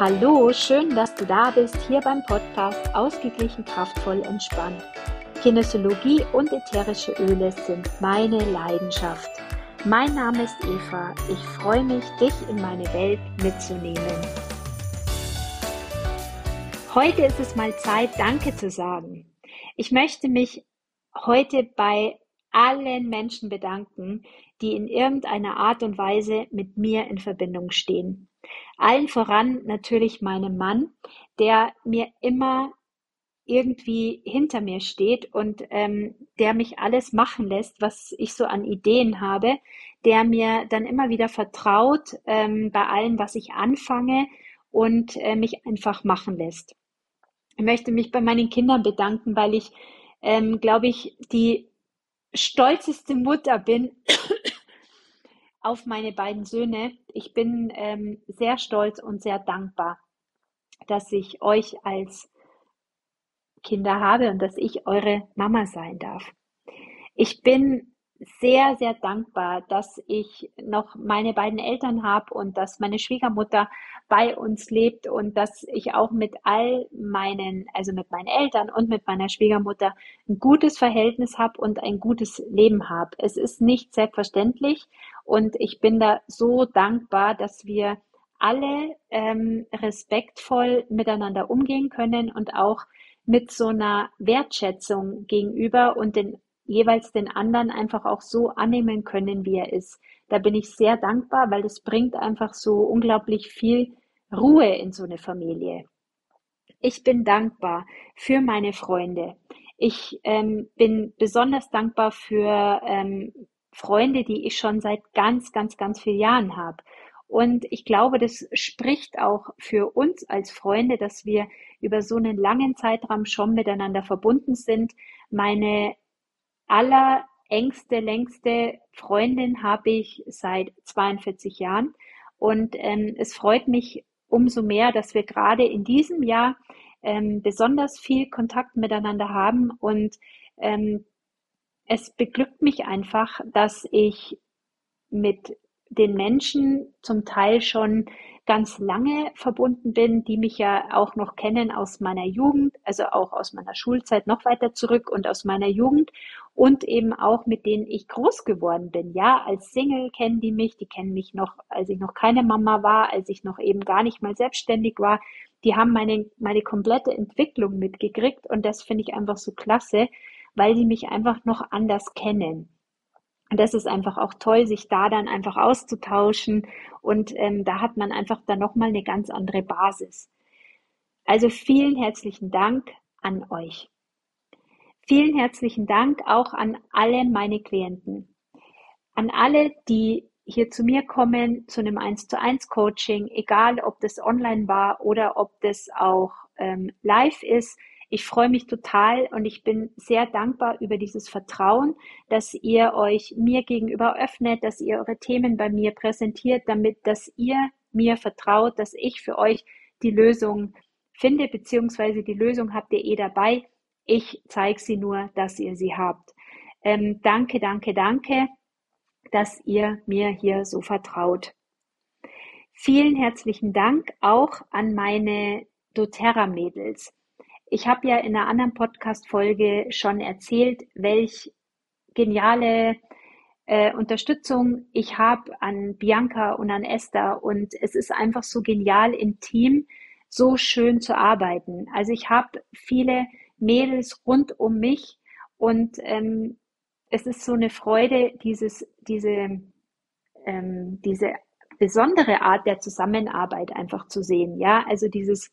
Hallo, schön, dass du da bist, hier beim Podcast Ausgeglichen, kraftvoll, entspannt. Kinesiologie und ätherische Öle sind meine Leidenschaft. Mein Name ist Eva. Ich freue mich, dich in meine Welt mitzunehmen. Heute ist es mal Zeit, Danke zu sagen. Ich möchte mich heute bei allen Menschen bedanken, die in irgendeiner Art und Weise mit mir in Verbindung stehen. Allen voran natürlich meinem Mann, der mir immer irgendwie hinter mir steht und ähm, der mich alles machen lässt, was ich so an Ideen habe, der mir dann immer wieder vertraut ähm, bei allem, was ich anfange und äh, mich einfach machen lässt. Ich möchte mich bei meinen Kindern bedanken, weil ich, ähm, glaube ich, die stolzeste Mutter bin auf meine beiden Söhne. Ich bin ähm, sehr stolz und sehr dankbar, dass ich euch als Kinder habe und dass ich eure Mama sein darf. Ich bin sehr, sehr dankbar, dass ich noch meine beiden Eltern habe und dass meine Schwiegermutter bei uns lebt und dass ich auch mit all meinen, also mit meinen Eltern und mit meiner Schwiegermutter ein gutes Verhältnis habe und ein gutes Leben habe. Es ist nicht selbstverständlich und ich bin da so dankbar, dass wir alle ähm, respektvoll miteinander umgehen können und auch mit so einer Wertschätzung gegenüber und den jeweils den anderen einfach auch so annehmen können, wie er ist. Da bin ich sehr dankbar, weil es bringt einfach so unglaublich viel Ruhe in so eine Familie. Ich bin dankbar für meine Freunde. Ich ähm, bin besonders dankbar für ähm, Freunde, die ich schon seit ganz, ganz, ganz vielen Jahren habe. Und ich glaube, das spricht auch für uns als Freunde, dass wir über so einen langen Zeitraum schon miteinander verbunden sind. Meine allerengste, längste Freundin habe ich seit 42 Jahren. Und ähm, es freut mich umso mehr, dass wir gerade in diesem Jahr ähm, besonders viel Kontakt miteinander haben. Und ähm, es beglückt mich einfach, dass ich mit den Menschen zum Teil schon ganz lange verbunden bin, die mich ja auch noch kennen aus meiner Jugend, also auch aus meiner Schulzeit noch weiter zurück und aus meiner Jugend und eben auch mit denen ich groß geworden bin. Ja, als Single kennen die mich, die kennen mich noch, als ich noch keine Mama war, als ich noch eben gar nicht mal selbstständig war. Die haben meine, meine komplette Entwicklung mitgekriegt und das finde ich einfach so klasse, weil die mich einfach noch anders kennen. Und das ist einfach auch toll, sich da dann einfach auszutauschen. Und ähm, da hat man einfach dann nochmal eine ganz andere Basis. Also vielen herzlichen Dank an euch. Vielen herzlichen Dank auch an alle meine Klienten. An alle, die hier zu mir kommen, zu einem 1 zu 1 Coaching, egal ob das online war oder ob das auch ähm, live ist. Ich freue mich total und ich bin sehr dankbar über dieses Vertrauen, dass ihr euch mir gegenüber öffnet, dass ihr eure Themen bei mir präsentiert, damit, dass ihr mir vertraut, dass ich für euch die Lösung finde, beziehungsweise die Lösung habt ihr eh dabei. Ich zeige sie nur, dass ihr sie habt. Ähm, danke, danke, danke, dass ihr mir hier so vertraut. Vielen herzlichen Dank auch an meine doTERRA-Mädels. Ich habe ja in einer anderen Podcast-Folge schon erzählt, welch geniale äh, Unterstützung ich habe an Bianca und an Esther. Und es ist einfach so genial im Team, so schön zu arbeiten. Also ich habe viele Mädels rund um mich und ähm, es ist so eine Freude, dieses, diese, ähm, diese besondere Art der Zusammenarbeit einfach zu sehen. Ja, also dieses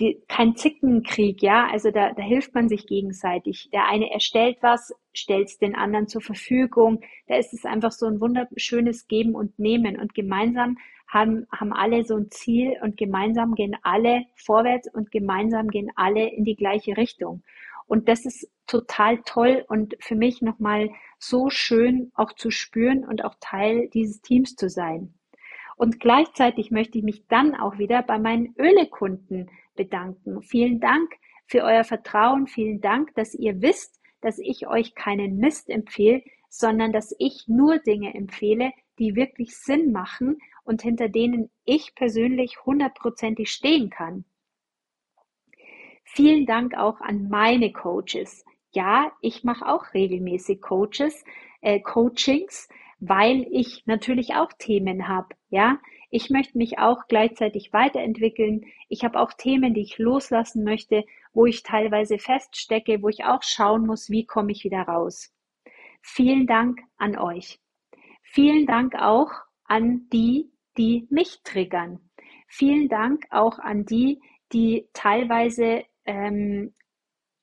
die, kein Zickenkrieg, ja, also da, da hilft man sich gegenseitig. Der eine erstellt was, stellt es den anderen zur Verfügung. Da ist es einfach so ein wunderschönes Geben und Nehmen und gemeinsam haben, haben alle so ein Ziel und gemeinsam gehen alle vorwärts und gemeinsam gehen alle in die gleiche Richtung. Und das ist total toll und für mich nochmal so schön auch zu spüren und auch Teil dieses Teams zu sein. Und gleichzeitig möchte ich mich dann auch wieder bei meinen Ölekunden bedanken. Vielen Dank für euer Vertrauen. Vielen Dank, dass ihr wisst, dass ich euch keinen Mist empfehle, sondern dass ich nur Dinge empfehle, die wirklich Sinn machen und hinter denen ich persönlich hundertprozentig stehen kann. Vielen Dank auch an meine Coaches. Ja, ich mache auch regelmäßig Coaches, äh, Coachings, weil ich natürlich auch Themen habe. Ja, ich möchte mich auch gleichzeitig weiterentwickeln. Ich habe auch Themen, die ich loslassen möchte, wo ich teilweise feststecke, wo ich auch schauen muss, wie komme ich wieder raus. Vielen Dank an euch. Vielen Dank auch an die, die mich triggern. Vielen Dank auch an die, die teilweise ähm,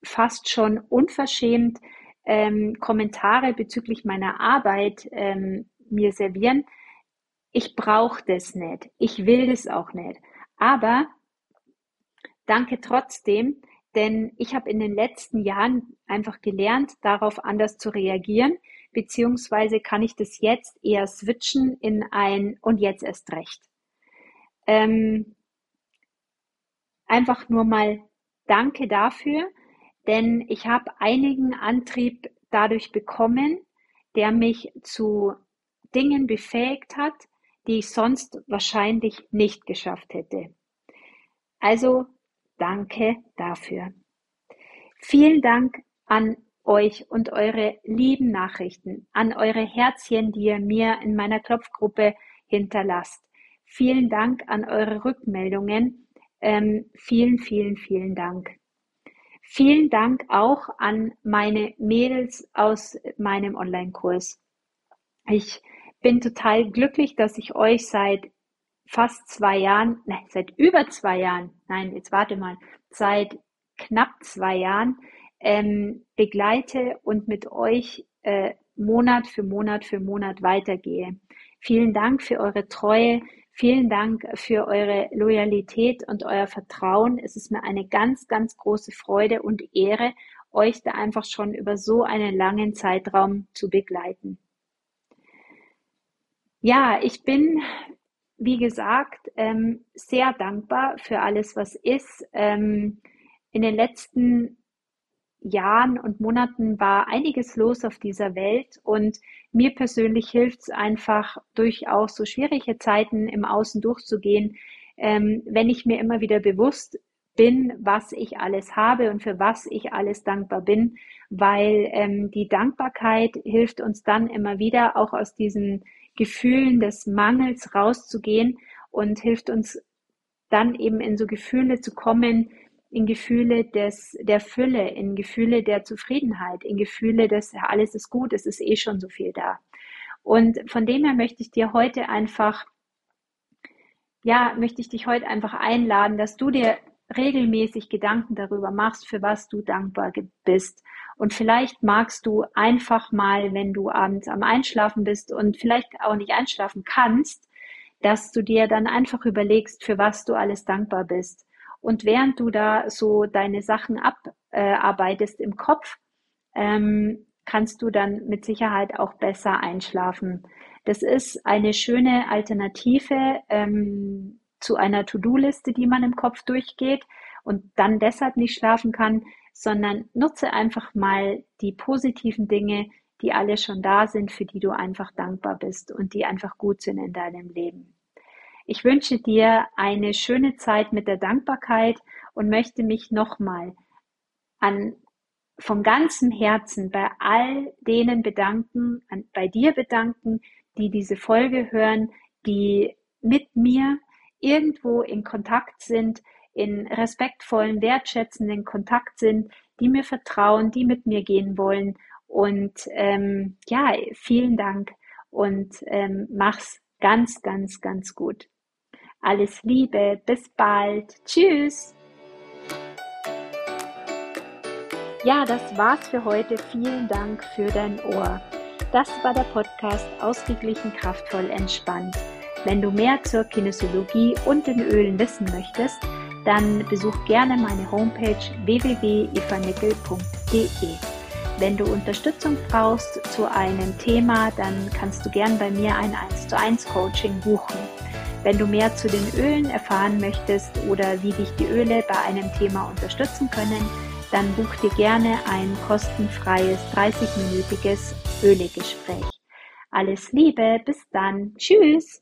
fast schon unverschämt ähm, Kommentare bezüglich meiner Arbeit ähm, mir servieren. Ich brauche das nicht. Ich will das auch nicht. Aber danke trotzdem, denn ich habe in den letzten Jahren einfach gelernt, darauf anders zu reagieren, beziehungsweise kann ich das jetzt eher switchen in ein und jetzt erst recht. Ähm, einfach nur mal Danke dafür, denn ich habe einigen Antrieb dadurch bekommen, der mich zu Dingen befähigt hat, die ich sonst wahrscheinlich nicht geschafft hätte. Also danke dafür. Vielen Dank an euch und eure lieben Nachrichten, an eure Herzchen, die ihr mir in meiner Klopfgruppe hinterlasst. Vielen Dank an eure Rückmeldungen. Ähm, vielen, vielen, vielen Dank. Vielen Dank auch an meine Mädels aus meinem Online-Kurs. Ich bin total glücklich, dass ich euch seit fast zwei Jahren, nein, seit über zwei Jahren, nein, jetzt warte mal, seit knapp zwei Jahren ähm, begleite und mit euch äh, Monat für Monat für Monat weitergehe. Vielen Dank für eure Treue, vielen Dank für eure Loyalität und euer Vertrauen. Es ist mir eine ganz, ganz große Freude und Ehre, euch da einfach schon über so einen langen Zeitraum zu begleiten. Ja, ich bin, wie gesagt, ähm, sehr dankbar für alles, was ist. Ähm, in den letzten Jahren und Monaten war einiges los auf dieser Welt und mir persönlich hilft es einfach, durch auch so schwierige Zeiten im Außen durchzugehen, ähm, wenn ich mir immer wieder bewusst bin, was ich alles habe und für was ich alles dankbar bin, weil ähm, die Dankbarkeit hilft uns dann immer wieder auch aus diesen Gefühlen des Mangels rauszugehen und hilft uns dann eben in so Gefühle zu kommen, in Gefühle des, der Fülle, in Gefühle der Zufriedenheit, in Gefühle des, alles ist gut, es ist eh schon so viel da. Und von dem her möchte ich dir heute einfach, ja, möchte ich dich heute einfach einladen, dass du dir regelmäßig Gedanken darüber machst, für was du dankbar bist. Und vielleicht magst du einfach mal, wenn du abends am Einschlafen bist und vielleicht auch nicht einschlafen kannst, dass du dir dann einfach überlegst, für was du alles dankbar bist. Und während du da so deine Sachen abarbeitest im Kopf, ähm, kannst du dann mit Sicherheit auch besser einschlafen. Das ist eine schöne Alternative ähm, zu einer To-Do-Liste, die man im Kopf durchgeht und dann deshalb nicht schlafen kann, sondern nutze einfach mal die positiven Dinge, die alle schon da sind, für die du einfach dankbar bist und die einfach gut sind in deinem Leben. Ich wünsche dir eine schöne Zeit mit der Dankbarkeit und möchte mich nochmal an vom ganzen Herzen bei all denen bedanken, an, bei dir bedanken, die diese Folge hören, die mit mir irgendwo in Kontakt sind, in respektvollen, wertschätzenden Kontakt sind, die mir vertrauen, die mit mir gehen wollen. Und ähm, ja, vielen Dank und ähm, mach's ganz, ganz, ganz gut. Alles Liebe, bis bald. Tschüss. Ja, das war's für heute. Vielen Dank für dein Ohr. Das war der Podcast Ausgeglichen, kraftvoll, entspannt. Wenn du mehr zur Kinesiologie und den Ölen wissen möchtest, dann besuch gerne meine Homepage www.evanickel.de. Wenn du Unterstützung brauchst zu einem Thema, dann kannst du gern bei mir ein 1 zu 1 Coaching buchen. Wenn du mehr zu den Ölen erfahren möchtest oder wie dich die Öle bei einem Thema unterstützen können, dann buch dir gerne ein kostenfreies 30-minütiges Ölegespräch. Alles Liebe, bis dann. Tschüss.